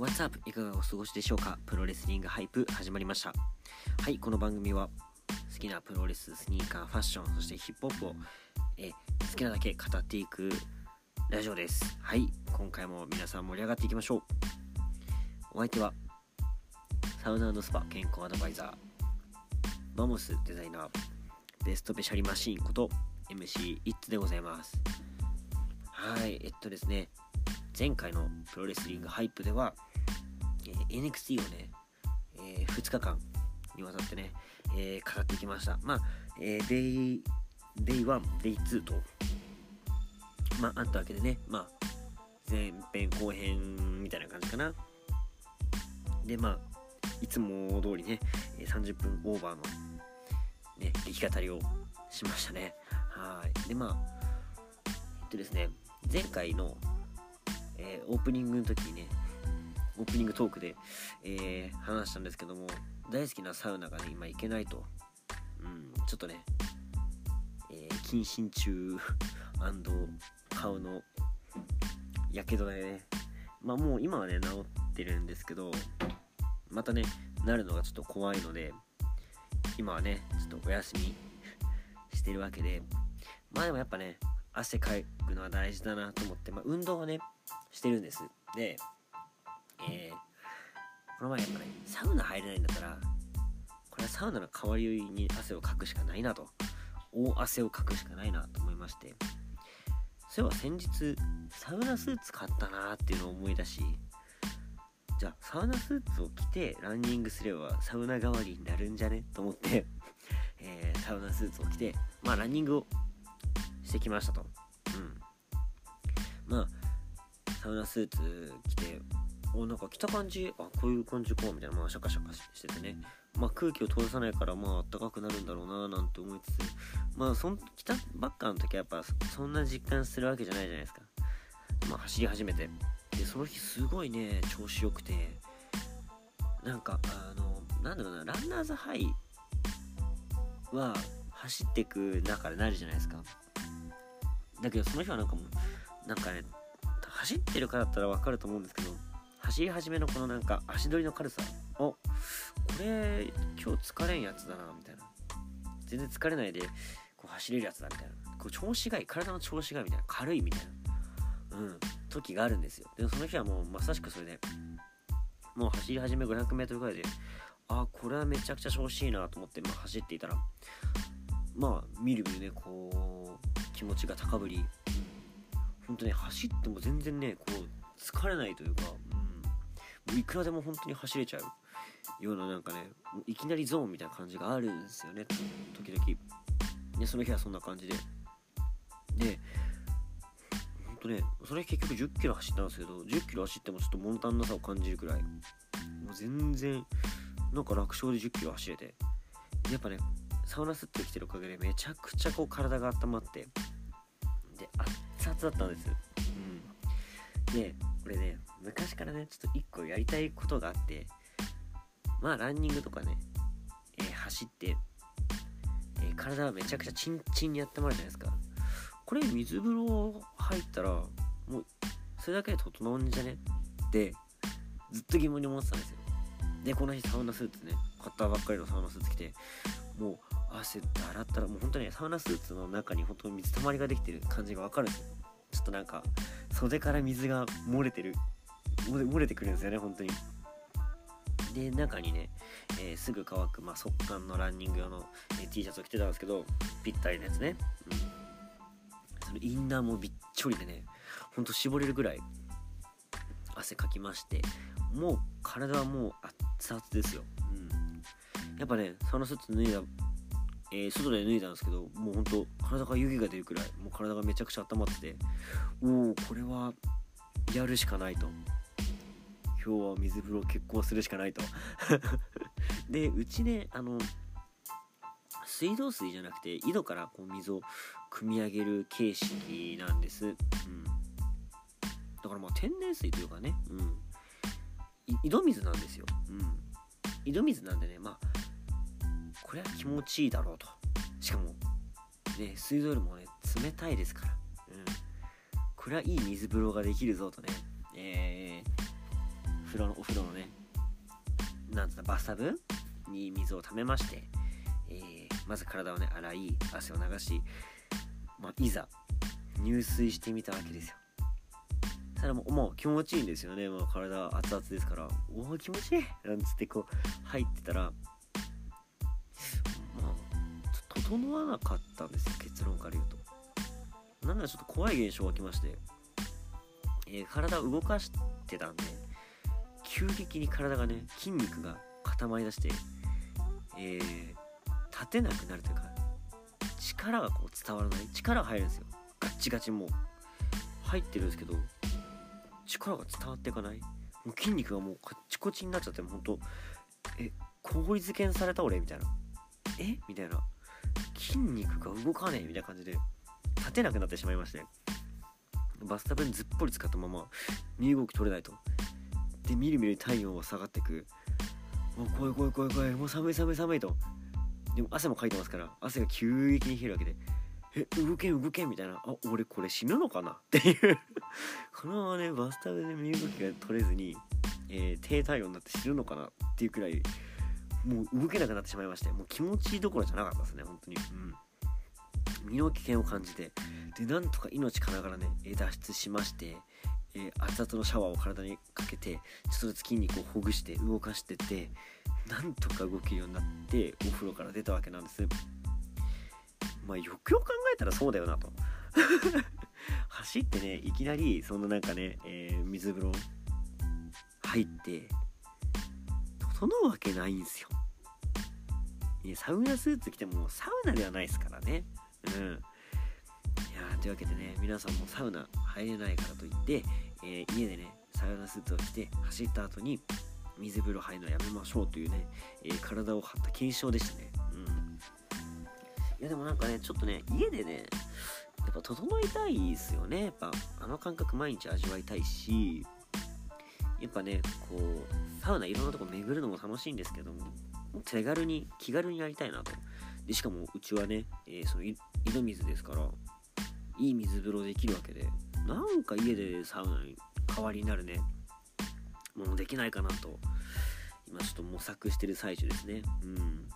What's up? いかがお過ごしでしょうか？プロレスリングハイプ始まりました。はい、この番組は好きなプロレス、スニーカー、ファッション、そしてヒップホップをえ好きなだけ語っていくラジオです。はい、今回も皆さん盛り上がっていきましょう。お相手はサウナスパ健康アドバイザー、マモスデザイナー、ベストペシャリマシーンこと MC イッツでございます。はい、えっとですね、前回のプロレスリングハイプでは、NXT をね、え2日間にわたってね、えー語ってきました。まあ、えー、デイ、デイ1、デイ2と、まあ、あったわけでね、まあ、前編後編みたいな感じかな。で、まあ、いつも通りね、30分オーバーの、ね、激語りをしましたね。はい。で、まあ、えっとですね、前回の、えーオープニングの時にね、オープニングトークで、えー話したんですけども、大好きなサウナがね、今行けないと。うん、ちょっとね、えー謹慎中顔のやけどでね、まあもう今はね、治ってるんですけど、またね、なるのがちょっと怖いので、今はね、ちょっとお休み してるわけで、まあでもやっぱね、汗かくのは大事だなと思って、まあ運動はね、してるんです。で、えーこの前やっぱね、サウナ入れないんだったら、これはサウナの代わりに汗をかくしかないなと、大汗をかくしかないなと思いまして、そういえば先日、サウナスーツ買ったなーっていうのを思い出し、じゃあサウナスーツを着てランニングすればサウナ代わりになるんじゃね？と思って、えーサウナスーツを着て、まあランニングをしてきましたと。うん。まあ、サウナスーツ着て、おなんか着た感じ、あ、こういう感じか、みたいな、まあシャカシャカしててね。まあ空気を通さないから、まあ暖かくなるんだろうな、なんて思いつつ、まあそん、着たばっかの時はやっぱそんな実感するわけじゃないじゃないですか。まあ走り始めて。で、その日すごいね、調子良くて、なんか、あの、なんだろうな、ランナーズハイは走ってく中でなるじゃないですか。だけどその日はなんかもう、なんかね、走ってるからだったらわかると思うんですけど、走り始めのこのなんか足取りの軽さ、おこれ今日疲れんやつだな、みたいな。全然疲れないでこう走れるやつだ、みたいな。こう調子がいい、体の調子がいいみたいな、軽いみたいな、うん、時があるんですよ。でもその日はもうまさしくそれで、もう走り始め 500m ぐらいで、ああこれはめちゃくちゃ調子いいなと思って、まあ、走っていたらまあみるみるねこう気持ちが高ぶり本当ね走っても全然ねこう疲れないというか、いくらでも本当に走れちゃうようななんかねいきなりゾーンみたいな感じがあるんですよね。時々。でその日はそんな感じで。で本当ねそれ結局1 0キロ走ったんですけど1 0キロ走ってもちょっと物足んなさを感じるくらい。もう全然なんか楽勝で1 0キロ走れて。やっぱねサウナスってきてるおかげでめちゃくちゃこう体が温まって。で熱々だったんです。うん。でこれね昔からねちょっと1個やりたいことがあってまあランニングとかね、えー走って、えー体はめちゃくちゃチンチンに温まるじゃないですか。これ水風呂入ったらもうそれだけで整うんじゃね？ってずっと疑問に思ってたんですよ。でこの日サウナスーツね買ったばっかりのサウナスーツ着てもう汗だらったらもう本当にサウナスーツの中に本当に水たまりができてる感じがわかるんですよ。ちょっとなんか袖から水が漏れてる漏れてくるんですよね本当に。で中にね、えーすぐ乾く、まあ、速乾のランニング用の、えー T シャツを着てたんですけどぴったりのやつね、うん、そのインナーもびっちょりでねほんと絞れるぐらい汗かきましてもう体はもう熱々ですよ、うん、やっぱねサウナスーツ脱いだ、えー外で脱いだんですけどもうほんと体から湯気が出るくらいもう体がめちゃくちゃ温まってておおこれはやるしかないと。今日は水風呂結構するしかないと。でうちねあの水道水じゃなくて井戸からこう水を汲み上げる形式なんです、うん、だからまあ天然水というかね、うん、井戸水なんですよ、うん、井戸水なんでねまあこれは気持ちいいだろうと。しかもね水道よりもね冷たいですから、うん、これはいい水風呂ができるぞとね、えー風呂のお風呂のねなんつったバスタブに水をためまして、えー、まず体をね洗い汗を流し、まあ、いざ入水してみたわけですよ。ただもうもう気持ちいいんですよね、まあ、体熱々ですからおお気持ちいい！なんつってこう入ってたらまあ整わなかったんですよ。結論から言うと。なんならちょっと怖い現象が起きまして、えー、体を動かしてたんで急激に体がね筋肉が固まりだして、えー、立てなくなるというか力がこう伝わらない力が入るんですよ。ガッチガチもう。入ってるんですけど力が伝わっていかない。もう筋肉がもうカッチコチになっちゃってもうほんとえ氷漬けにされた俺みたいな。え？みたいな。筋肉が動かねえみたいな感じで立てなくなってしまいまして。バスタブにずっぽり使ったまま身動き取れないと。でみるみる体温は下がってく。もう怖い怖い怖い怖い。もう寒い寒い寒いと。でも汗もかいてますから汗が急激に冷えるわけで。え動けん動けんみたいな。あ俺これ死ぬのかな？っていう。このままねバスタブで身動きが取れずに、えー、低体温になって死ぬのかな？っていうくらいもう動けなくなってしまいましてもう気持ちいいどころじゃなかったですね本当に。うん。身の危険を感じて。でなんとか命からがらね脱出しまして、えー、熱々のシャワーを体にかけてちょっとずつ筋肉をほぐして動かしててなんとか動けるようになってお風呂から出たわけなんです。まあよくよく考えたらそうだよなと。走ってねいきなりそのななんかね、えー、水風呂入って整うわけないんすよ。サウナスーツ着てもサウナではないですからね。うん。というわけでね皆さんもサウナ入れないからといって、えー、家でねサウナスーツを着て走った後に水風呂入るのやめましょうというね、えー、体を張った検証でしたねうんいやでもなんかね、ちょっとね、家でね、やっぱ整いたいですよね。やっぱあの感覚毎日味わいたいし、やっぱね、こう、サウナいろんなとこ巡るのも楽しいんですけども、も手軽に、気軽にやりたいなと。で、しかもうちはね、えー、その井戸水ですから、いい水風呂できるわけで、なんか家でサウナに代わりになるね、ものできないかなと、今ちょっと模索してる最中ですね。うん。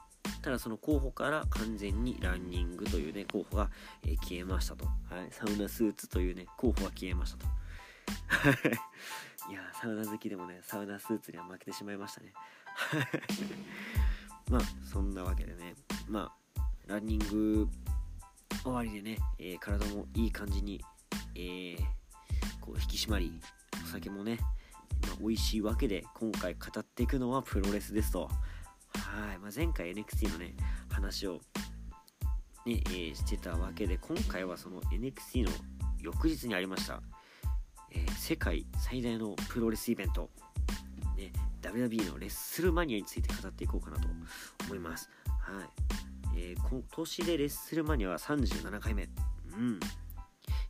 ただその候補から完全にランニングというね候補が、えー、消えましたと、はい、サウナスーツというね候補が消えましたと。いやサウナ好きでもねサウナスーツには負けてしまいましたね。まあそんなわけでね。まあランニング終わりでね、えー、体もいい感じに、えー、こう引き締まりお酒もね、まあ、美味しいわけで今回語っていくのはプロレスですとはい、まあ、前回 NXT のね話をね、えー、してたわけで今回はその NXT の翌日にありました、え、世界最大のプロレスイベント、ね、WWE のレッスルマニアについて語っていこうかなと思います。はい。えー、今年でレッスルマニアは37回目。うん。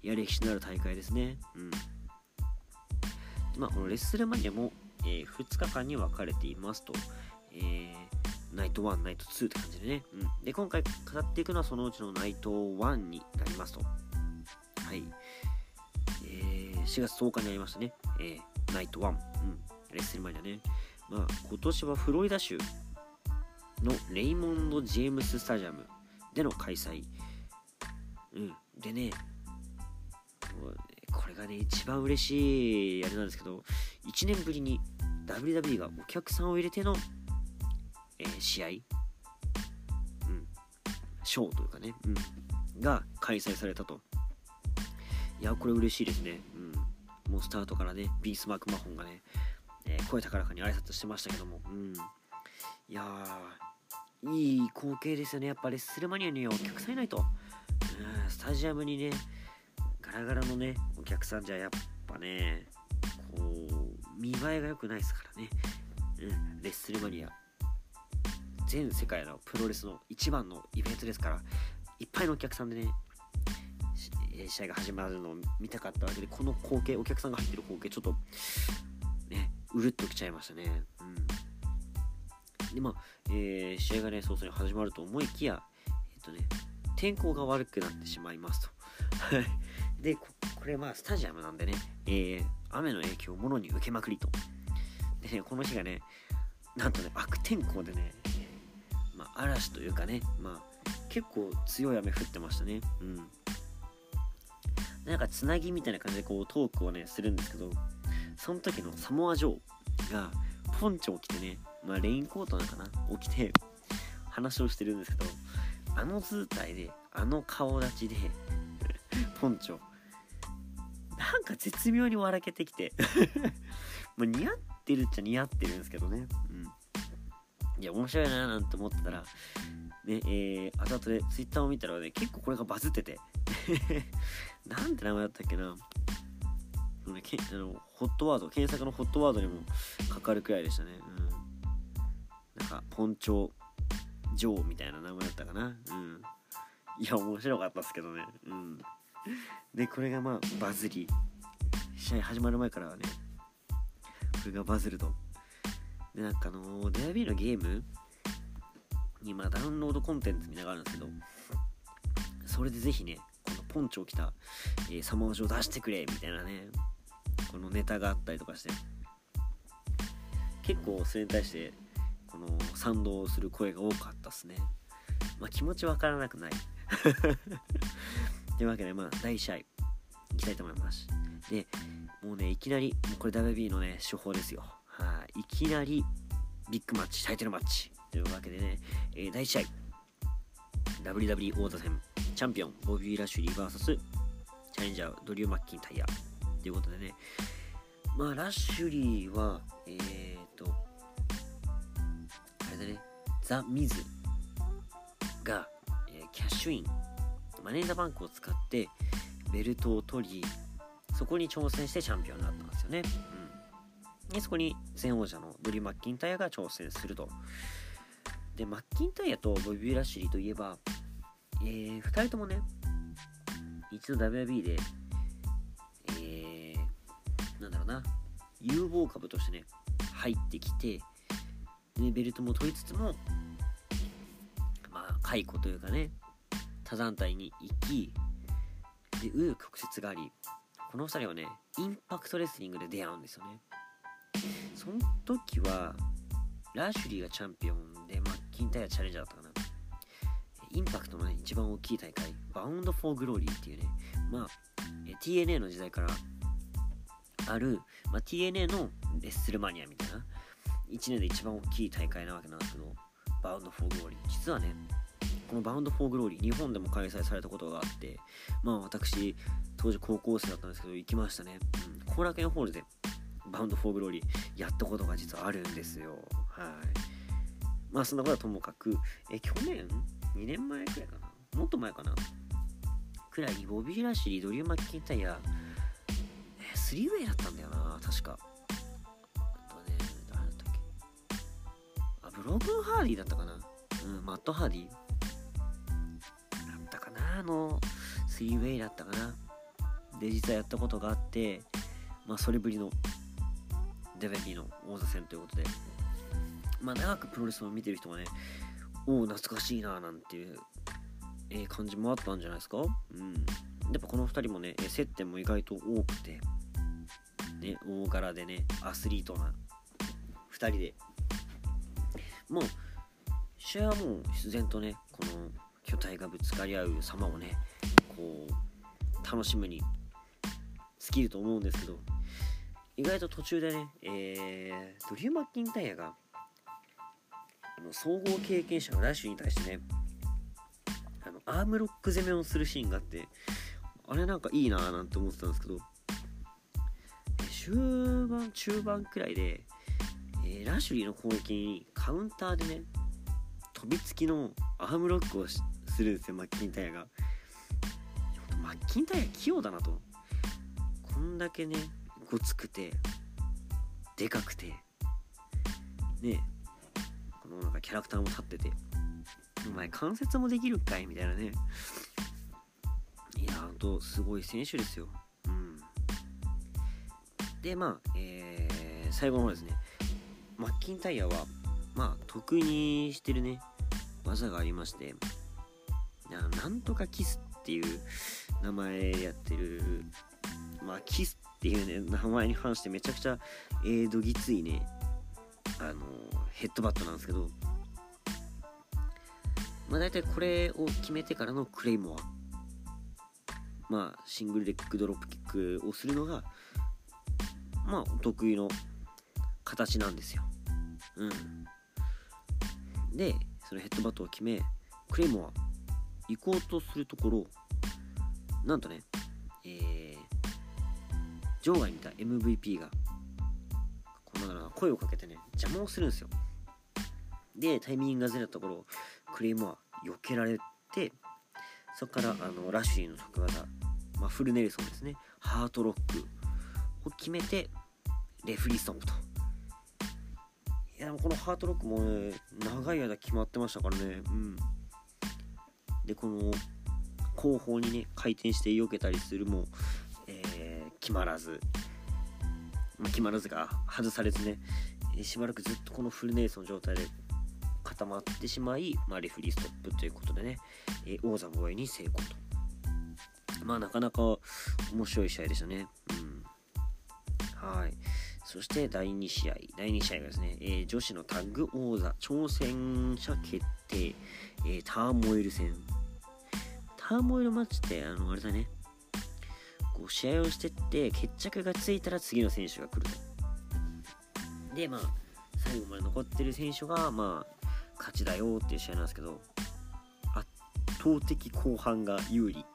いや、歴史のある大会ですね。うん。まあ、このレッスルマニアも、えー、2日間に分かれていますと。えー、ナイト1、ナイト2って感じでね。うん。で、今回語っていくのはそのうちのナイト1になりますと。はい。えー、4月10日にありましたね。えー、ナイト1。うん。レッスルマニアね。まあ、今年はフロリダ州のレイモンド・ジェームス・スタジアムでの開催。うん。でね、これがね、一番嬉しいあれなんですけど、1年ぶりに WWE がお客さんを入れてのえー、試合、うん、ショーというかね、うん、が開催されたと。いや、これ嬉しいですね。うん。もうスタートからね、ビース・マーク・マホンがね、えー、声高らかに挨拶してましたけども、うん。いやー、いい光景ですよね。やっぱレッスルマニアにはお客さんいないと。うん、スタジアムにね、ガラガラのね、お客さんじゃやっぱね、こう、見栄えが良くないですからね。うん、レッスルマニア。全世界のプロレスの一番のイベントですからいっぱいのお客さんでね試合が始まるのを見たかったわけでこの光景お客さんが入ってる光景ちょっとねうるっときちゃいましたねでまあ、えー、試合がね早々に始まると思いきやえっ、とね天候が悪くなってしまいますと。でこれまあスタジアムなんでね、えー、雨の影響をもろに受けまくりと。でねこの日がねなんとね悪天候でね、まあ、嵐というかねまあ結構強い雨降ってましたね。うん。なんかつなぎみたいな感じでこうトークをねするんですけどその時のサモア・ジョーがポンチョを着てねまあレインコートなのかな？を着て話をしてるんですけどあの図体であの顔立ちで ポンチョなんか絶妙に笑けてきて。ま似合ってるっちゃ似合ってるんですけどね。うん。いや面白いなーなんて思ってたらねえー、後々で Twitter を見たらね結構これがバズってて。なんて名前だったっけな、あのホットワード検索のホットワードにもかかるくらいでしたね。うん。なんかポンチョジョーみたいな名前だったかな。うん。いや面白かったっすけどね。うん。でこれがまあバズり。試合始まる前からはねこれがバズると。でなんかあのデアビーのゲームにまあダウンロードコンテンツみたいなのがあるんですけどそれでぜひねこのポンチョを着た、えー、サマージを出してくれみたいなねこのネタがあったりとかして結構それに対してこの賛同する声が多かったっすね。まあ気持ちわからなくない。というわけでまあ第1試合いきたいと思います。でもうねいきなりもうこれ WB のね手法ですよ。はい。いきなりビッグマッチタイトルマッチ。というわけでね、えー、第1試合。WWE 王座戦チャンピオンボビー・ラッシュリー VS チャレンジャードリュー・マッキンタイヤ。ということでね、まあ、ラッシュリーは、えっ、ー、と、れだね、ザ・ミズが、えー、キャッシュイン、マネージャーバンクを使ってベルトを取り、そこに挑戦してチャンピオンになったんですよね。うん。で、そこに前王者のドリー・マッキンタイヤが挑戦すると。で、マッキンタイヤとボビー・ラッシュリーといえば、えー、2人ともね、一度 WB でなんだろうな有望株としてね入ってきてでベルトも取りつつもまあ解雇というかね他団体に行きで紆余曲折がありこの2人はねインパクトレスリングで出会うんですよね。その時はラッシュリーがチャンピオンでマッキンタイヤチャレンジャーだったかな。インパクトのね一番大きい大会バウンド・フォー・グローリーっていうねまあ TNA の時代からある、まあ、TNA のレッスルマニアみたいな1年で一番大きい大会なわけなんですけどバウンド・フォー・グローリー。実はねこのバウンド・フォー・グローリー日本でも開催されたことがあってまあ私当時高校生だったんですけど行きましたね。後、うん、楽園ホールでバウンド・フォー・グローリーやったことが実はあるんですよ。はい。まあそんなことはともかくえ去年？2年前くらいかな？もっと前かな？くらいボビー・ラシュリードリュー・マッキンタイヤスリーウェイだったんだよな確か。ブロークンハーディだったかな。うんマットハーディだったかなあのスリーウェイだったかな。で実はやったことがあってまあそれぶりのデベリーの王座戦ということで。まあ長くプロレスを見てる人がねおお懐かしいななんていう、えー、感じもあったんじゃないですか？うん。やっぱこの2人もね接点も意外と多くてね大柄でねアスリートな2人でもう試合はもう自然とねこの巨体がぶつかり合う様をねこう楽しむに尽きると思うんですけど意外と途中でね、えー、ドリュー・マッキンタイヤがあの総合経験者のラッシュに対してねあのアームロック攻めをするシーンがあってあれなんかいいなーなんて思ってたんですけど終盤中盤くらいで、えー、ラシュリーの攻撃にカウンターでね飛びつきのアームロックをするんですよマッキンタイヤが。マッキンタイヤ器用だなと。こんだけねごつくてでかくてねこのなんかキャラクターも立っててお前関節もできるかいみたいなね。いやほんとすごい選手ですよ。うん。でまあ、えー、最後の方ですね。マッキンタイヤはまあ得意にしてるね。技がありましてなんとかキスっていう名前やってる。まあキスっていうね名前に関してめちゃくちゃ、えー、どぎついね。あのヘッドバットなんですけど、まあ、大体これを決めてからのクレイモア。まあシングルレッグドロップキックをするのがまあお得意の形なんですよ。うん。でそのヘッドバットを決めクレイモア行こうとするところなんとねえー、場外にいた MVP がこの声をかけてね邪魔をするんですよ。でタイミングがずれたところクレイモア避けられてそこからあのラッシュリーの得技、まあ、フルネルソンですねハートロックを決めてレフリーストップといやこのハートロックもね長い間決まってましたからね。うん。でこの後方にね回転して避けたりするも、えー、決まらず、まあ、決まらずが外されずね。しばらくずっとこのフルネーソン状態で固まってしまい、まあ、レフリーストップということでね、えー、王座防衛に成功と。まあなかなか面白い試合でしたね。うん。はい。そして第2試合。第2試合がですね、えー、女子のタッグ王座。挑戦者決定、えー、ターモエル戦。ターモエルマッチってあのあれだね。こう試合をしてって決着がついたら次の選手が来るでまあ最後まで残ってる選手がまあ勝ちだよっていう試合なんですけど圧倒的後半が有利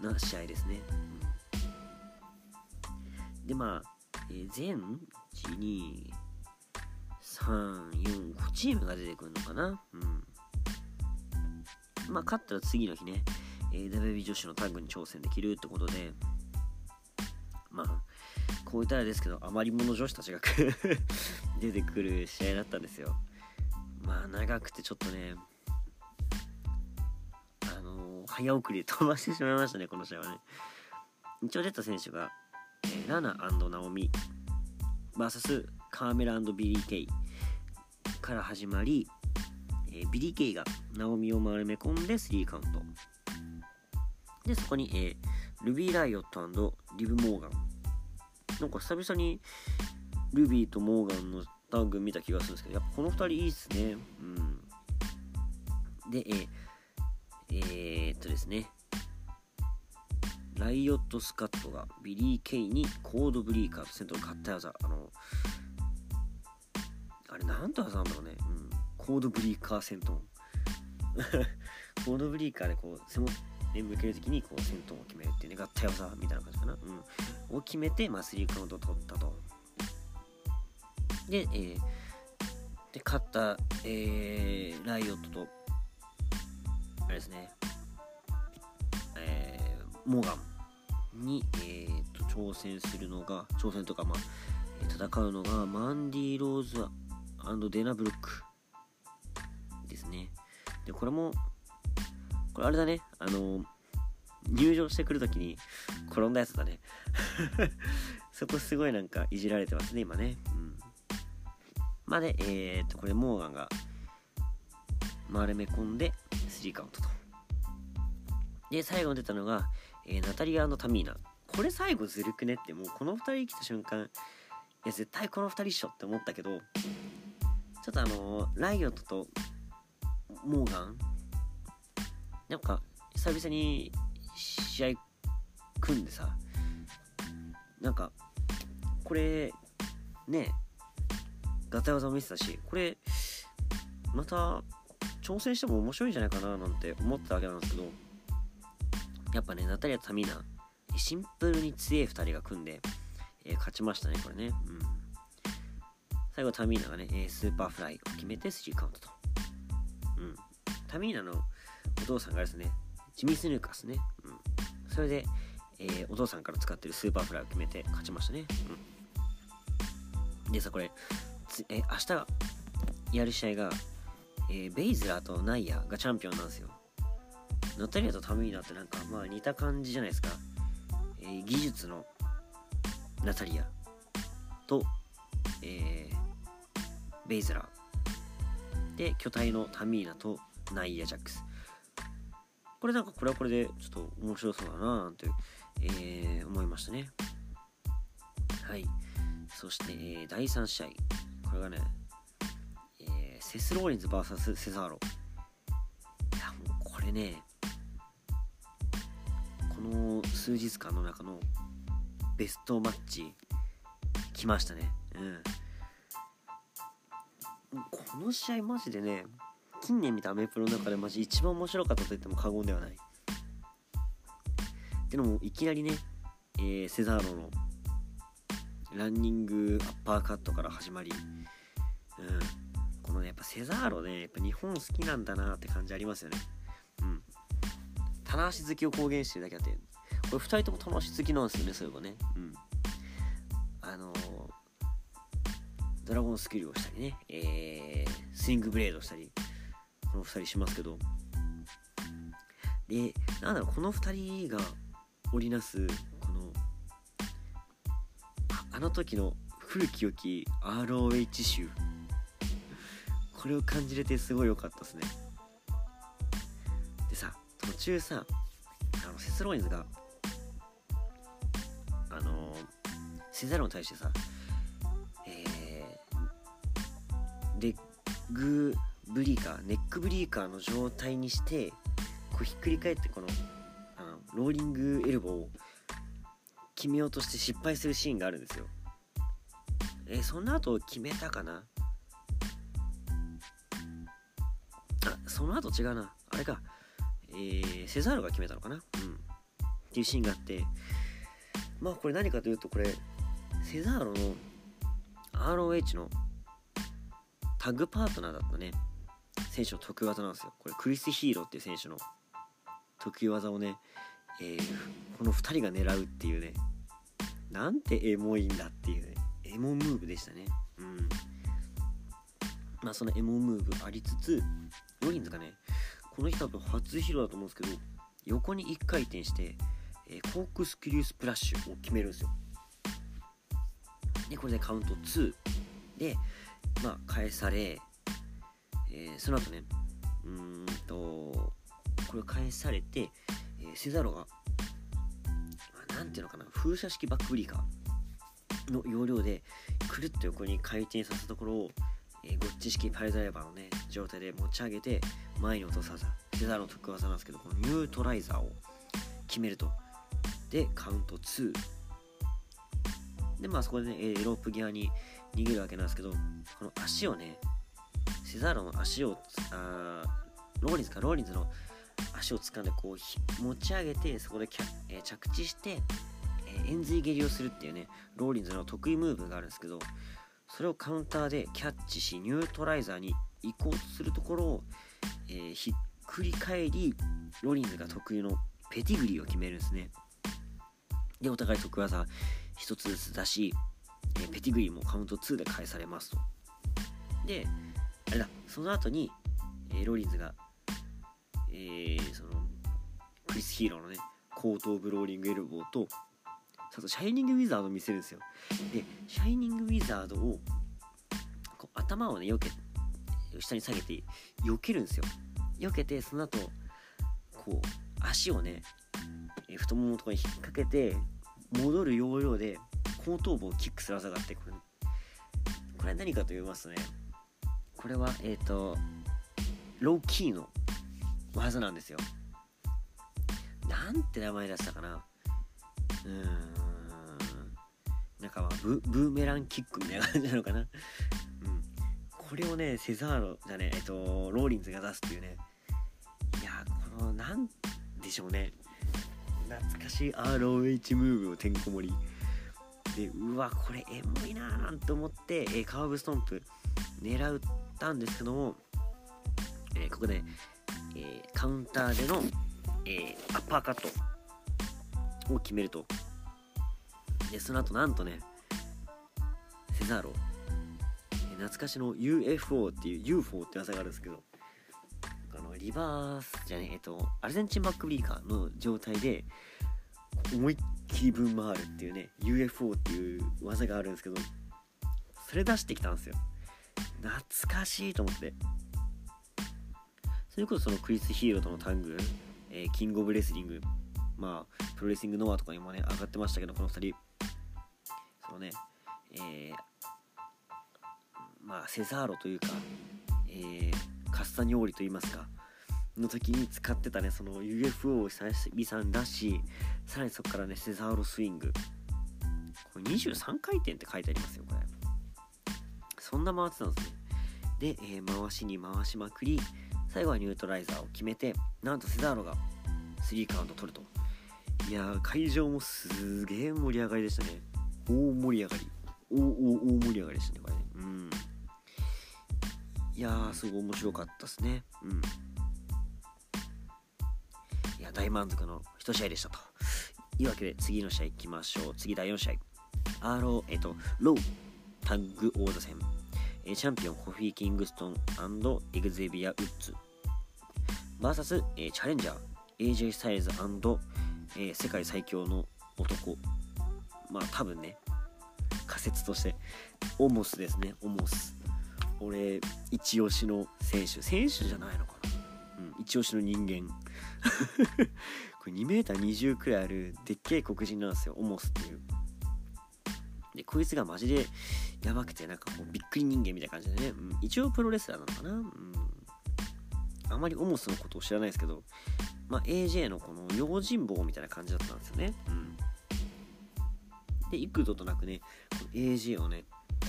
な試合ですね、うん、でまあ、えー、全12345チームが出てくるのかな？うんまあ勝ったら次の日ねえー、WB 女子のタッグに挑戦できるってことで、まあ、こう言ったらですけど、余り者女子たちが 出てくる試合だったんですよ。まあ、長くてちょっとね、あの、早送りで飛ばしてしまいましたね、この試合はね。一応出た選手が、えー、ラナナオミ VS カーメラビリー・ケイから始まり、えー、ビリー・ケイがナオミを丸め込んで3カウント。で、そこに、えー、ルビー・ライオットリブ・モーガン。なんか久々にルビーとモーガンのタッグ見た気がするんですけど、やっぱこの2人いいっすね。うん。で、えー、えー、っとですね。ライオット・スクワッドがビリー・ケイにコードブレーカーとセントーンの合体技。あの、あれなんて技なんだろうね。うん。コードブレーカーセントーン。コードブリーカーでこう、背もで向ける時にこう先頭を決めるっていうね合体技みたいな感じかな、うん、を決めて、まあ、3カウントを取ったとで,、えー、で勝った、えー、ライオットとあれですね、モガンに、えーと、挑戦するのが挑戦とかまあ戦うのがマンディ・ローズデナ・ブロックですねでこれもこれあれだね、あの、入場してくるときに転んだやつだね。そこすごいなんかいじられてますね、今ね。うん。まあで、えー、っと、これモーガンが丸め込んで3カウントと。で、最後に出たのが、えー、ナタリアタミーナ。これ最後ずるくねって、もうこの2人来た瞬間、いや、絶対この2人っしょって思ったけど、ちょっとあのー、ライオットとモーガン？なんか久々に試合組んでさなんかこれねガタ技も見てたしこれまた挑戦しても面白いんじゃないかななんて思ったわけなんですけどやっぱねナタリア・タミーナシンプルに強い2人が組んで、えー、勝ちましたねこれねうん最後タミーナがねスーパーフライを決めて3カウントとうんタミーナのお父さんがですね、ジミ・スヌーカーですね。うん。それで、えー、お父さんから使ってるスーパーフライを決めて勝ちましたね。うん。でさ、これ、えー、明日やる試合が、えー、ベイズラーとナイアがチャンピオンなんですよ。ナタリアとタミーナってなんか、まあ似た感じじゃないですか。えー、技術のナタリアと、えー、ベイズラー。で、巨体のタミーナとナイア・ジャックス。これなんかこれはこれでちょっと面白そうだななんて、えー、思いましたね。はい。そして、えー、第3試合。これがね、セス・ローリンズ VS セザーロいやもうこれねこの数日間の中のベストマッチ来ましたね。うん。この試合マジでね近年見たアメプロの中でマジ一番面白かったと言っても過言ではない。でもいきなりね、えー、セザーロのランニングアッパーカットから始まり、うん、このねやっぱセザーロねやっぱ日本好きなんだなって感じありますよね。棚橋好きを公言してるだけあってこれ2人とも棚橋好きなんですよねそういえばね。うん。あのー、ドラゴンスキルをしたりね、えー、スイングブレードしたりこの2人しますけど。でなんだろうこの2人が織りなすこのあの時の古き良き ROH 集。これを感じれてすごい良かったですね。途中さあのセスローインズがあのセザロに対してさえー、レッグブリーカーネックブリーカーの状態にしてこうひっくり返ってこのあのローリングエルボーを決めようとして失敗するシーンがあるんですよ。えー、その後決めたかな？あその後違うな。あれか。えー、セザールが決めたのかな？うん。っていうシーンがあってまあこれ何かというとこれセザーロの ROH のタッグパートナーだったね。選手の得意技なんですよ。これクリス・ヒーローっていう選手の得意技をね、えー、この2人が狙うっていうね。なんてエモいんだっていうね。エモムーブでしたね。うん。まあそのエモムーブありつつロリンズがねこの日多分初披露だと思うんですけど横に1回転して、えー、コークスキリュースプラッシュを決めるんですよ。でこれでカウント2でまあ返され、えー、その後ねうんとこれ返されて、えー、セザロが何ていうのかな風車式バックブリーカーの要領でくるっと横に回転させたところを、えー、ゴッチ式パイドライバーのね状態で持ち上げて前に落とさずセザロの得技なんですけどこのニュートライザーを決めると。でカウント2でまあそこでね、えー、ロープ際に逃げるわけなんですけどこの足をねセザーロの足をあローリンズかローリンズの足を掴んでこう持ち上げてそこでえー、着地して、えー、延髄蹴りをするっていうねローリンズの得意ムーブがあるんですけどそれをカウンターでキャッチしニュートラライザーに移行するところを、えー、ひっくり返りロリンズが得意のペディグリーを決めるんですね。でお互い得意技1つずつ出し、えー、ペディグリーもカウント2で返されますと。であれだその後に、えー、ロリンズがえー、そのクリス・ヒーローのねコート・ブ・ローリング・エルボーとあとシャイニング・ウィザードを見せるんですよ。でシャイニング・ウィザードを頭をねよけ下に下げて避けるんですよ。避けてその後こう足をね太もものとかに引っ掛けて戻る要領で後頭部をキックする技があってこれこれは何かと言いますとねこれはえっ、ー、とローキーの技なんですよ。なんて名前出したかな。うーん。なんかまあブーメランキックみたいな感じなのかな。これをねセザーロじゃねえっとローリンズが出すっていうね。いやこのなんでしょうね。懐かしい ROH ムーブをてんこ盛り。でうわこれエモいなーなんて思って、えー、カーブストンプ狙ったんですけども、えー、ここで、えー、カウンターでの、え、アッパーカットを決めると。でその後なんとねセザーロ、懐かしの UFO っていう UFO って技があるんですけどあのリバースじゃねえっとアルゼンチンバックブリーカーの状態で思いっきり分回るっていうね UFO っていう技があるんですけどそれ出してきたんですよ。懐かしいと思って。それこそそのクリス・ヒーローとのタッグ、えー、キング・オブ・レスリング、まあ、プロレスリング・ノアとかにもね、上がってましたけど、この2人、そのね、えー、まあ、セザーロというか、えー、カスタニオーリといいますかの時に使ってたねその UFO を久々出しさらにそこからねセザーロスイング。これ23回転って書いてありますよこれ。そんな回ってたんですね。で、えー、回しに回しまくり最後はニュートライザーを決めてなんとセザーロが3カウント取ると。いやー会場もすげえ盛り上がりでしたね。大盛り上がり。大大大盛り上がりでしたねこれね。うん。いやーすごい面白かったですね。うん。いや大満足の1試合でしたと。いうわけで次の試合いきましょう。次第4試合。アーローえっとロータッグ王座戦。チャンピオンコフィー・キングストンエグゼビア・ウッズ。VS チャレンジャー。AJ スタイルズえ、世界最強の男。まあ多分ね仮説としてオモスですね。オモス。俺一押しの選手。選手じゃないのかな。うん。一押しの人間。これ 2m20 くらいあるでっけえ黒人なんですよ。オモスっていう。でこいつがマジでやばくてなんかこうびっくり人間みたいな感じでね、うん、一応プロレスラーなのかな、うん、あまりオモスのことを知らないですけどまあ、AJ のこの用心棒みたいな感じだったんですよね。うん、で幾度となくねこの AJ をね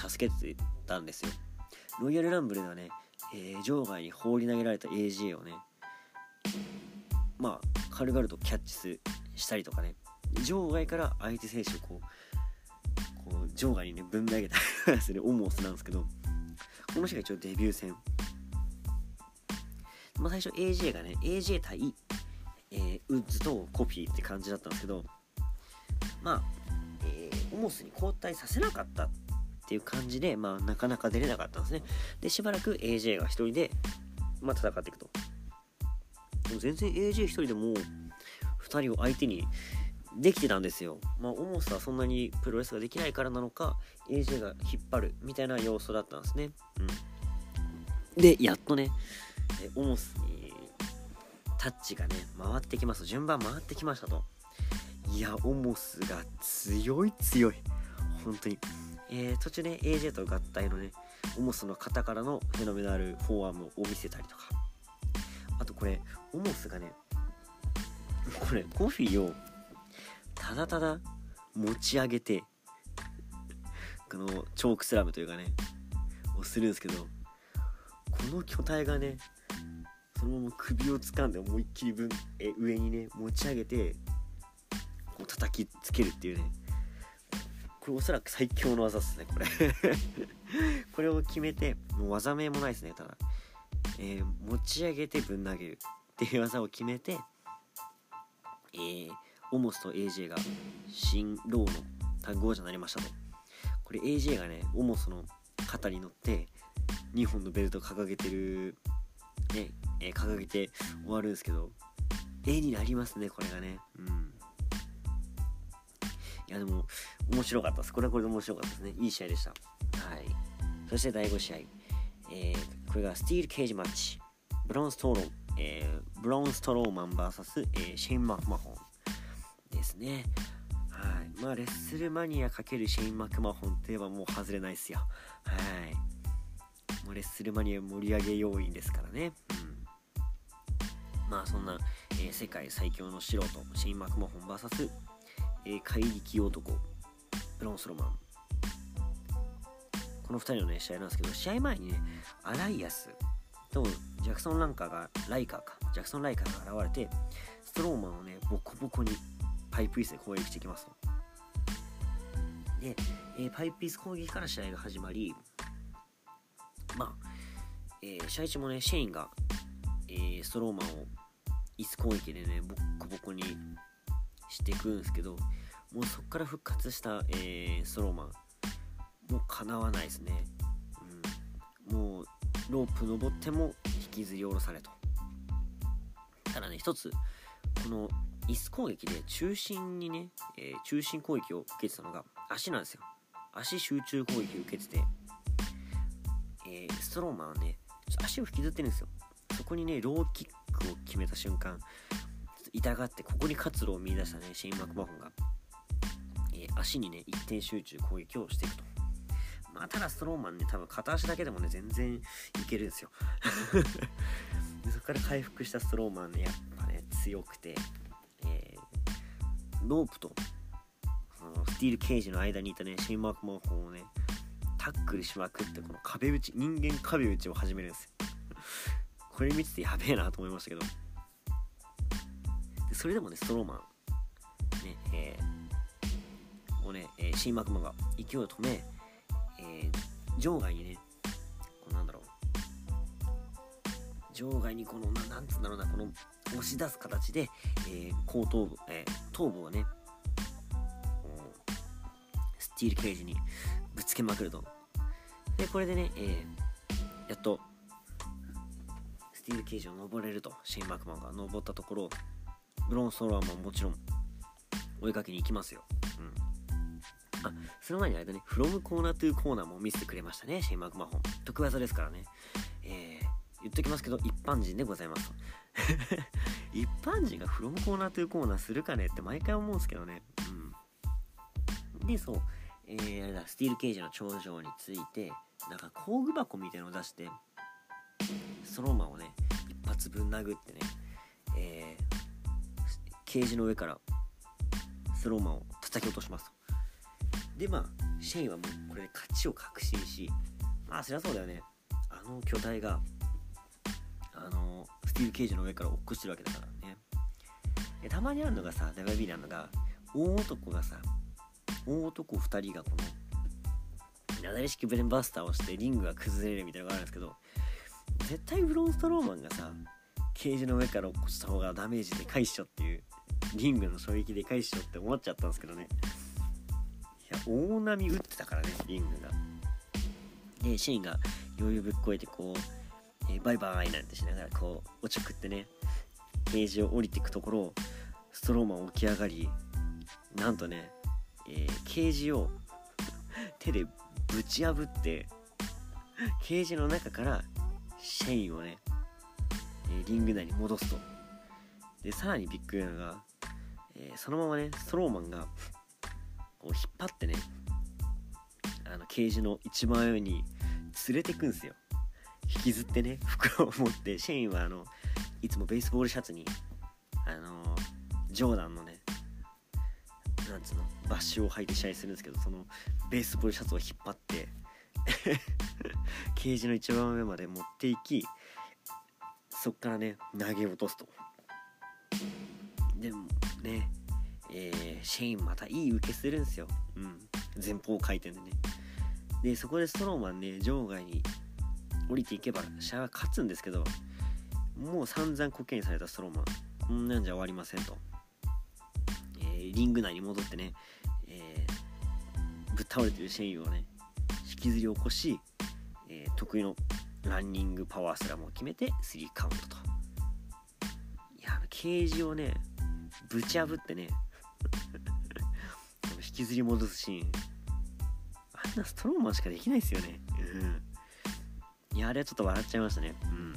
助けてたんですよ。ロイヤルランブルではね、えー、場外に放り投げられた AJ をねまあ軽々とキャッチすしたりとかね。場外から相手選手をこうこう場外にねぶん投げたりするオモスなんですけどこの人が一応デビュー戦。まあ最初 AJ がね AJ 対えー、ウッズとコピーって感じだったんですけどまあ、えー、オモスに交代させなかったていう感じで、まあ、なかなか出れなかったんですねでしばらく AJ が1人で、まあ、戦っていくとでも全然 AJ1 人でも2人を相手にできてたんですよ。まあ、オモスはそんなにプロレスができないからなのか、AJ が引っ張るみたいな要素だったんですね。うん。で、やっとね、えオモスにタッチがね回ってきます順番回ってきましたといやオモスが強い強い本当にえー、途中ね AJ と合体のねオモスの肩からのフェノメナルフォーアームを見せたりとか。あとこれオモスがねこれコフィーをただただ持ち上げてこのチョークスラムというかねをするんですけどこの巨体がねそのまま首を掴んで思いっきり分え上にね持ち上げてこう叩きつけるっていうねこれおそらく最強の技っすねこれ。これを決めてもう技名もないですねただ、えー、持ち上げてぶん投げるっていう技を決めてえー、オモスと AJ が新ローのタッグ王者になりましたとこれ AJ がねオモスの肩に乗って2本のベルト掲げてるねえー、掲げて終わるんですけど絵になりますねこれがね。うん。いやでも面白かったです。これはこれで面白かったですね。いい試合でした。はい。そして第5試合、えー、これがスティールケージマッチ。ブロンストロー、えー、ブロンストローマン VS、えー、シェイン・マクマホンですね。はい。まあレッスルマニア×シェイン・マクマホンといえばもう外れないっすよ。はい。もうレッスルマニア盛り上げ要因ですからね。うん。まあそんな、えー、世界最強の素人シェイン・マクマホン VS、えー、怪力男ブロン・スロマン。この2人のね試合なんですけど試合前にねアライアスとジャクソン・ランカーがライカーかジャクソン・ライカーが現れてストローマンをねボコボコにパイプ椅子で攻撃していきますで、えー、パイプ椅子攻撃から試合が始まりまあ、えー、試合中もねシェインが、えー、ストローマンを椅子攻撃でねボッコボコにしていくんですけどもうそこから復活した、えー、ストローマンもうかなわないですね、うん、もうロープ登っても引きずり下ろされと。ただね一つこの椅子攻撃で中心にね、えー、中心攻撃を受けてたのが足なんですよ。足集中攻撃を受けてて、えー、ストローマンはね足を引きずってるんですよ。そこにねローキックを決めた瞬間痛がってここに活路を見出したねシェイン・マクマホンが、えー、足にね一点集中攻撃をしていくと。まあ、ただストローマンね多分片足だけでもね全然いけるんですよ。でそこから回復したストローマンねやっぱね強くて、えー、ロープとスティールケージの間にいたねシェイン・マークマンホンをねタックルしまくってこの壁打ち人間壁打ちを始めるんですよ。これ見ててやべえなと思いましたけど。それでもねストローマン。ねえー、をね、えー、シーマクマが勢いを止め、えー、場外にねこうなんだろう。場外にこのななんつうんだろうなこの押し出す形で、えー、後頭部、えー、頭部をねスティールケージにぶつけまくると。でこれでね、えー、やっとスティールケージを登れると。シェイン・マクマンが登ったところブロン・ソローマンももちろん追いかけに行きますよ。うん。あ、その前にあれだね、フロムコーナートゥーコーナーも見せてくれましたね、シェイマークマホン。得技ですからね。えー、言っときますけど、一般人でございます。一般人がフロムコーナートゥーコーナーするかねって毎回思うんですけどね。うん。で、そう、えー、あれだ、スティールケージの頂上について、なんか工具箱みたいのを出して、ソローマンをね、一発ぶん殴ってね、えー、ケージの上からスローマンを叩き落としますでまあシェインはもうこれで勝ちを確信しまあそりゃそうだよね。あの巨体があのスティールケージの上から落っこしてるわけだからね。でたまにあるのがさ WB なのが大男がさ大男2人がこのなだれ式ブレンバスターをしてリングが崩れるみたいなのがあるんですけど絶対ブロンストローマンがさケージの上から落っこした方がダメージでかいっしょっていう。リングの衝撃でかいっしょって思っちゃったんですけどね。いや大波打ってたからねリングが。でシェインが余裕ぶっこえてこう、えー、バイバイなんてしながらこうおちょくってねケージを降りていくところをストローマン起き上がりなんとね、えー、ケージを 手でぶち破ってケージの中からシェインをね、えー、リング内に戻すと。でさらにびっくりなのがえー、そのままねストローマンがこう引っ張ってねあのケージの一番上に連れてくんすよ。引きずってね袋を持ってシェインはあのいつもベースボールシャツにあのジョーダンのねなんつうのバッシュを履いて試合するんですけどそのベースボールシャツを引っ張って ケージの一番上まで持っていきそっからね投げ落とすと。でもね、えー、シェインまたいい受けするんですよ。うん。前方回転でね。で、そこでストローマンね、場外に降りていけば試合は勝つんですけど、もう散々コケにされたストローマン、こんなんじゃ終わりませんと。えー、リング内に戻ってね、えー、ぶっ倒れてるシェインをね、引きずり起こし、えー、得意のランニングパワースラムを決めて3カウントと。いや、ケージをね、ぶち破ってね。引きずり戻すシーン。あんなストローマンしかできないですよね。うん。いやあれはちょっと笑っちゃいましたね。うん。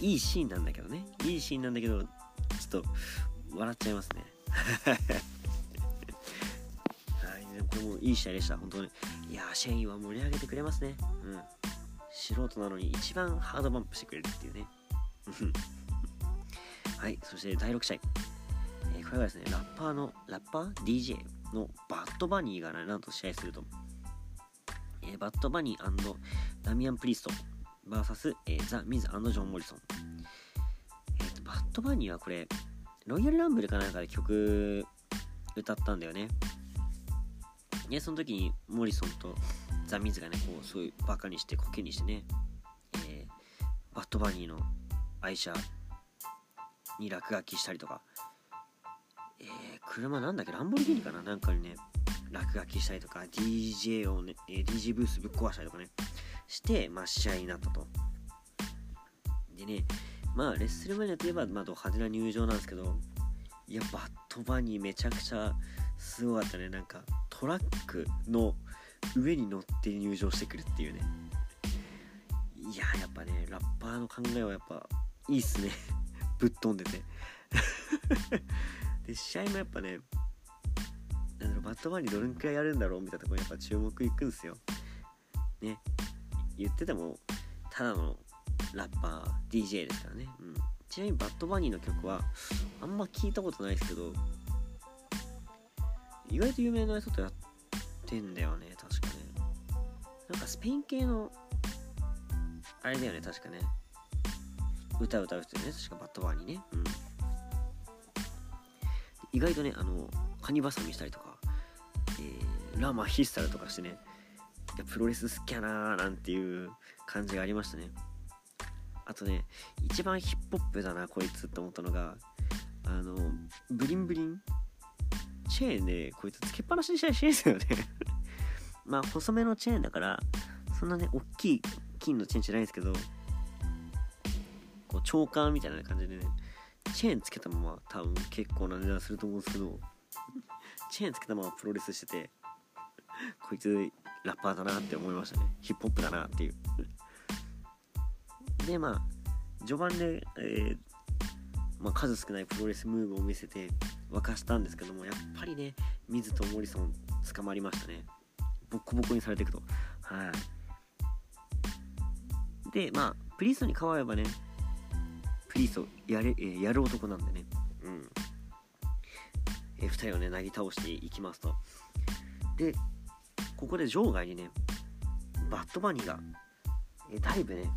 いいシーンなんだけどね。いいシーンなんだけどちょっと笑っちゃいますね。はい。これもいい試合でした。本当に。いやシェインは盛り上げてくれますね。うん。素人なのに一番ハードバンプしてくれるっていうね。はい、そして第6試合。えー、これはですね、ラッパーの、ラッパー ?DJ のバッドバニーが、ね、なんと試合すると、えー、バッドバニーダミアン・プリスト VS、えー、ザ・ミズジョン・モリソン。えーと、バッドバニーはこれ、ロイヤルランブルかなんかで曲歌ったんだよね。で、その時にモリソンとザ・ミズがね、こう、そういうバカにして、コケにしてね、えー、バッドバニーの愛車に落書きしたりとか、えー、車なんだっけ？ランボルギーニかな？なんかにね落書きしたりとか。DJ をね、えー、DJ ブースぶっ壊したりとかね。してまあ試合になったと。でねまあレッスルマニアといえば、まあ、ド派手な入場なんですけどいやバットバニーめちゃくちゃすごかったね。なんかトラックの上に乗って入場してくるっていうね。いややっぱねラッパーの考えはやっぱいいっすね。ぶっ飛んでて。で試合もやっぱねなんだろうバッドバニーどれくらいやるんだろうみたいなところにやっぱ注目いくんですよ。ね。言っててもただのラッパー DJ ですからね、うん、ちなみにバッドバニーの曲はあんま聞いたことないですけど意外と有名な人とやってんだよね確かね。なんかスペイン系のあれだよね確かね。歌歌う人ね確かバッドバニーね。うん。意外とねあのカニバサミしたりとか、えー、ラマヒスタルとかしてねいやプロレス好きやなーなんていう感じがありましたね。あとね一番ヒップホップだなこいつって思ったのがあのブリンブリン。チェーンでこいつつけっぱなしにしたりしないですよね。まあ細めのチェーンだからそんなね大きい金のチェーンじゃないですけどこう長官みたいな感じでねチェーンつけたまま多分結構な値段すると思うんですけどチェーンつけたままプロレスしててこいつラッパーだなって思いましたね。ヒップホップだなっていう。でまあ序盤で、えー、まあ、数少ないプロレスムーブを見せて沸かしたんですけどもやっぱりね水とモリソン捕まりましたね。ボッコボコにされていくと。はい。でまあプリストに変わればねプリーストやれ、え、やる男なんでね。うん。えー、2人をねなぎ倒していきますと。でここで場外にねバッドバニーが、えー、だいぶね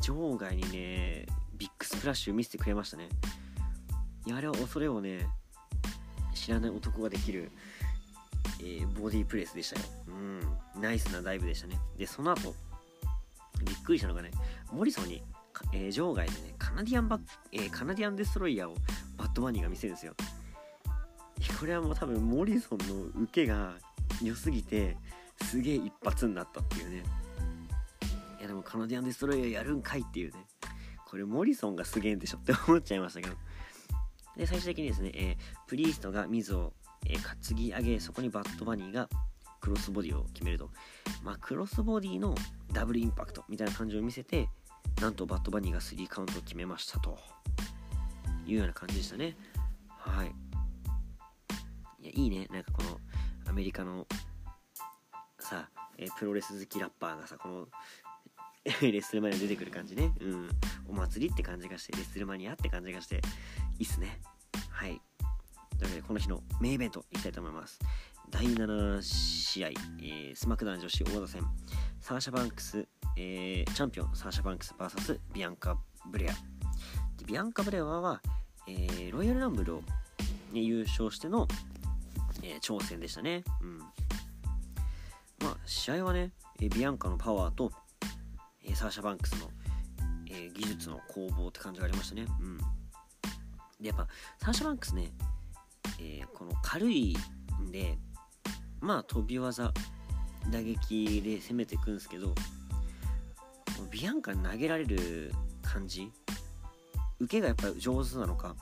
場外にねビッグスプラッシュ見せてくれましたね。いやあれは恐れをね知らない男ができる、えー、ボディープレスでしたよ。うん。ナイスなダイブでしたね。でその後びっくりしたのがねモリソンに、えー、場外でねカナディアンバ、えー、カナディアンデストロイヤーをバッドバニーが見せるんですよ。これはもう多分モリソンの受けが良すぎてすげえ一発になったっていうね。いやでもカナディアンデストロイヤーやるんかいっていうね。これモリソンがすげえんでしょって思っちゃいましたけど。で最終的にですね、えー、プリーストが水を、えー、担ぎ上げそこにバッドバニーがクロスボディを決めると。まあクロスボディのダブルインパクトみたいな感じを見せてなんとバッドバニーが3カウントを決めましたと。いうような感じでしたね。はい。いやいいね。なんかこのアメリカのさ、えプロレス好きラッパーがさこの レッスルマニア出てくる感じね。うん。お祭りって感じがしてレッスルマニアって感じがしていいっすね。はい。というわけでこの日のメインイベントいきたいと思います。第7試合、えー、スマクダウン女子王座戦サーシャ・バンクス、えー、チャンピオンサーシャ・バンクス VS ビアンカ・ブレアでビアンカ・ブレアは、えー、ロイヤルランブルを、ね、優勝してのえ、挑戦でしたね。うん。まあ、試合はね、えビアンカのパワーと、えサーシャ・バンクスの、え技術の攻防って感じがありましたね。うん。で、やっぱ、サーシャ・バンクスね、え、この軽いんで、まあ、飛び技、打撃で攻めていくんですけど、ビアンカに投げられる感じ？受けがやっぱり上手なのか？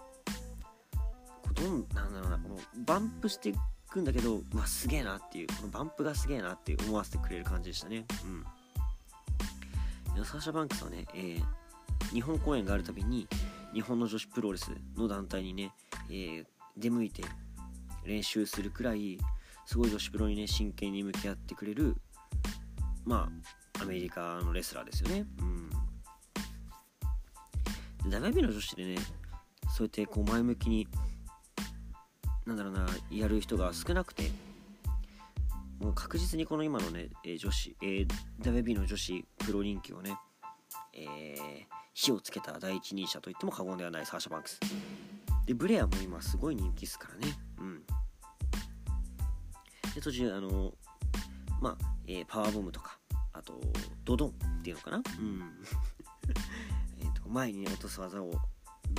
どんなんだろうなこのバンプしていくんだけどうわすげえなっていうこのバンプがすげえなって思わせてくれる感じでしたね。うん。サーシャ・バンクスはね、えー、日本公演があるたびに日本の女子プロレスの団体にね、えー、出向いて練習するくらいすごい女子プロにね真剣に向き合ってくれるまあアメリカのレスラーですよね。うん。で WB の女子でねそうやってこう前向きになんだろうなやる人が少なくてもう確実にこの今のね、え女子、えー、WB の女子プロ人気をね、えー、火をつけた第一人者といっても過言ではないサーシャ・バンクス。でブレアも今すごい人気ですからね。うん。で途中あのまあ、えー、パワーボムとかあとドドンっていうのかな？うん。えと前に、落とす技を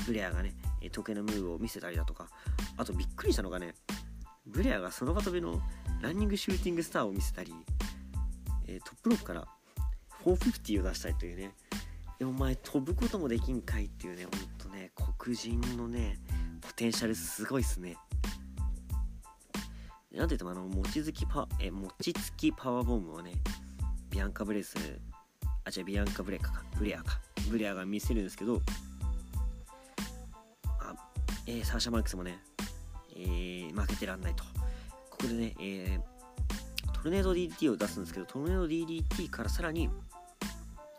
ブレアがね時計のムーブを見せたりだとかあとびっくりしたのがねブレアがその場飛びのランニングシューティングスターを見せたり、えー、トップロープから450を出したりというねお前飛ぶこともできんかいっていうねほんとね黒人のねポテンシャルすごいっすね。なんて言ってもあの餅つきパえ餅つきパワーボムをねビアンカブレスあ違うビアンカブレカかブレアか。ブレアが見せるんですけどあえー、サーシャ・マルクスもね、えー、負けてらんないと。ここでね、えー、トルネード DDT を出すんですけどトルネード DDT からさらに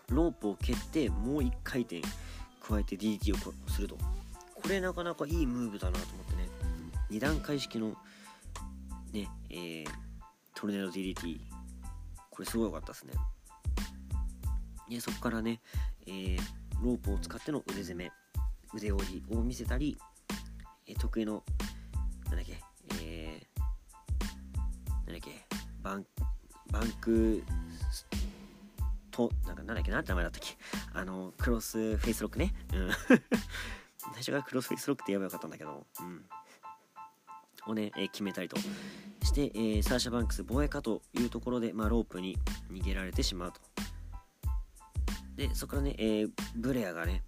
ロープを蹴ってもう1回転加えて DDT をすると。これなかなかいいムーブだなと思ってね2段階式のえー、トルネード DDT これすごい良かったですね。でそこからね、えー、ロープを使っての腕攻め。腕折りを見せたり、え、得意のなんだっけえー、なんだっけバンバンクとなんかなんだっけなんて名前だったっけ。あのクロスフェイスロックね。うん。最初からクロスフェイスロックって言えばよかったんだけど。うん。をね、え、決めたりとして、えー、サーシャ・バンクス防衛かというところで、まあ、ロープに逃げられてしまうと。でそこからね、えー、ブレアがね、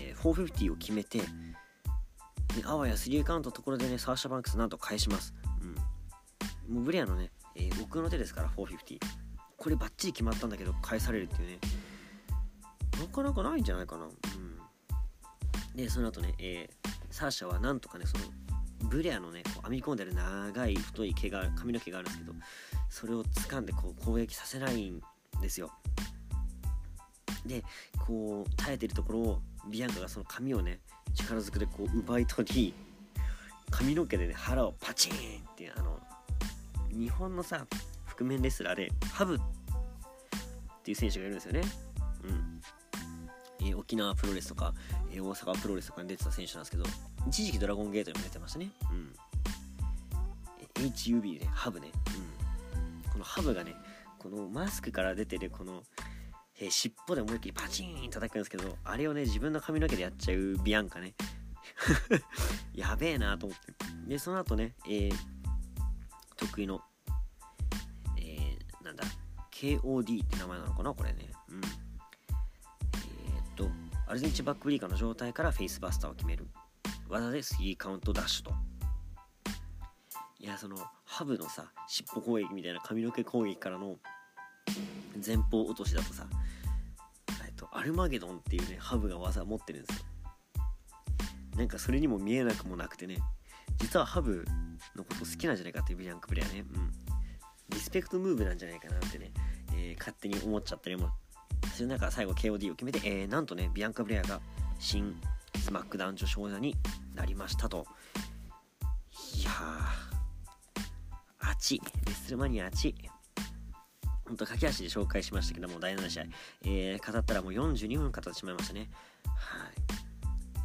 えー、450を決めてであわや3カウントのところでねサーシャ・バンクスなんと返します、うん、もうブレアのね、えー、奥の手ですから450これバッチリ決まったんだけど返されるっていうね。なかなかないんじゃないかな、うん、でその後ね、えー、サーシャはなんとかねそのブレアのねこう編み込んでる長い太い毛が髪の毛があるんですけどそれを掴んでこう攻撃させないんですよ。でこう耐えてるところをビアンカがその髪をね力ずくでこう奪い取り髪の毛でね腹をパチンってあの日本のさ覆面レスラーでハブっていう選手がいるんですよね。うん。えー、沖縄プロレスとか、えー、大阪プロレスとかに出てた選手なんですけど一時期ドラゴンゲートにも出てましたねうん HUB でハブねうんこのハブがねこのマスクから出てるこのえー、尻尾で思いっきりパチーン叩くんですけど、あれをね、自分の髪の毛でやっちゃうビアンカね。やべえなと思って。で、その後ね、えー、得意の、えー、なんだ、KOD って名前なのかなこれね。うん。え、っと、アルゼンチンバックブリーカーの状態からフェイスバスターを決める。技で3カウントダッシュと。いや、その、ハブのさ、尻尾攻撃みたいな髪の毛攻撃からの前方落としだとさえっとアルマゲドンっていうねハブが技持ってるんですよ。なんかそれにも見えなくもなくてね実はハブのこと好きなんじゃないかっていうビアンクプレイヤーね。うん。リスペクトムーブなんじゃないかなってね、えー、勝手に思っちゃったりも。それなんか最後 KOD を決めて、えー、なんとねビアンカ・ブレアが新スマックダウン女子王座になりましたといやーあちレッスルマニアあち本当駆け足で紹介しましたけども、第7試合、えー、語ったらもう42分語ってしまいましたね。はい。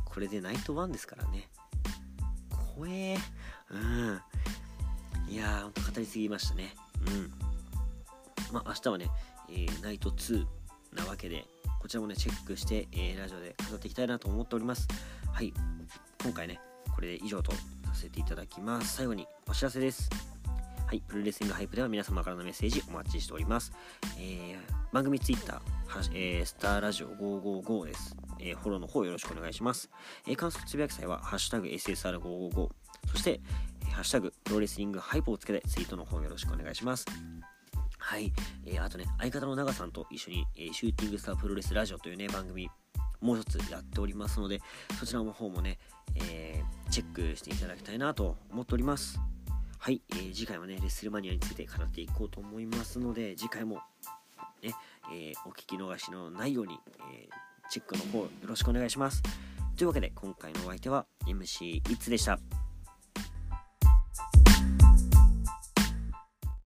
これでナイト1ですからね。怖えーうん。いやー、ほんと語りすぎましたね。うん。まあ、明日はね、えー、ナイト2なわけで、こちらもね、チェックして、えー、ラジオで語っていきたいなと思っております。はい。今回ね、これで以上とさせていただきます。最後にお知らせです。はい、プロレスリングハイプでは皆様からのメッセージお待ちしております。えー、番組ツイッター、えー、スターラジオ555です。えー、フォローの方よろしくお願いします。えー、観測つぶやき祭は、ハッシュタグ SSR555、そして、え、ハッシュタグプロレスリングハイプをつけてツイートの方よろしくお願いします。はい、えー、あとね、相方の長さんと一緒に、えー、シューティングスタープロレスラジオというね、番組、もう一つやっておりますので、そちらの方もね、えー、チェックしていただきたいなと思っております。はい、えー、次回はね、レッスルマニアについて語っていこうと思いますので、次回もね、え、お聞き逃しのないように、え、チェックの方よろしくお願いします。というわけで、今回のお相手は MC イッツでした？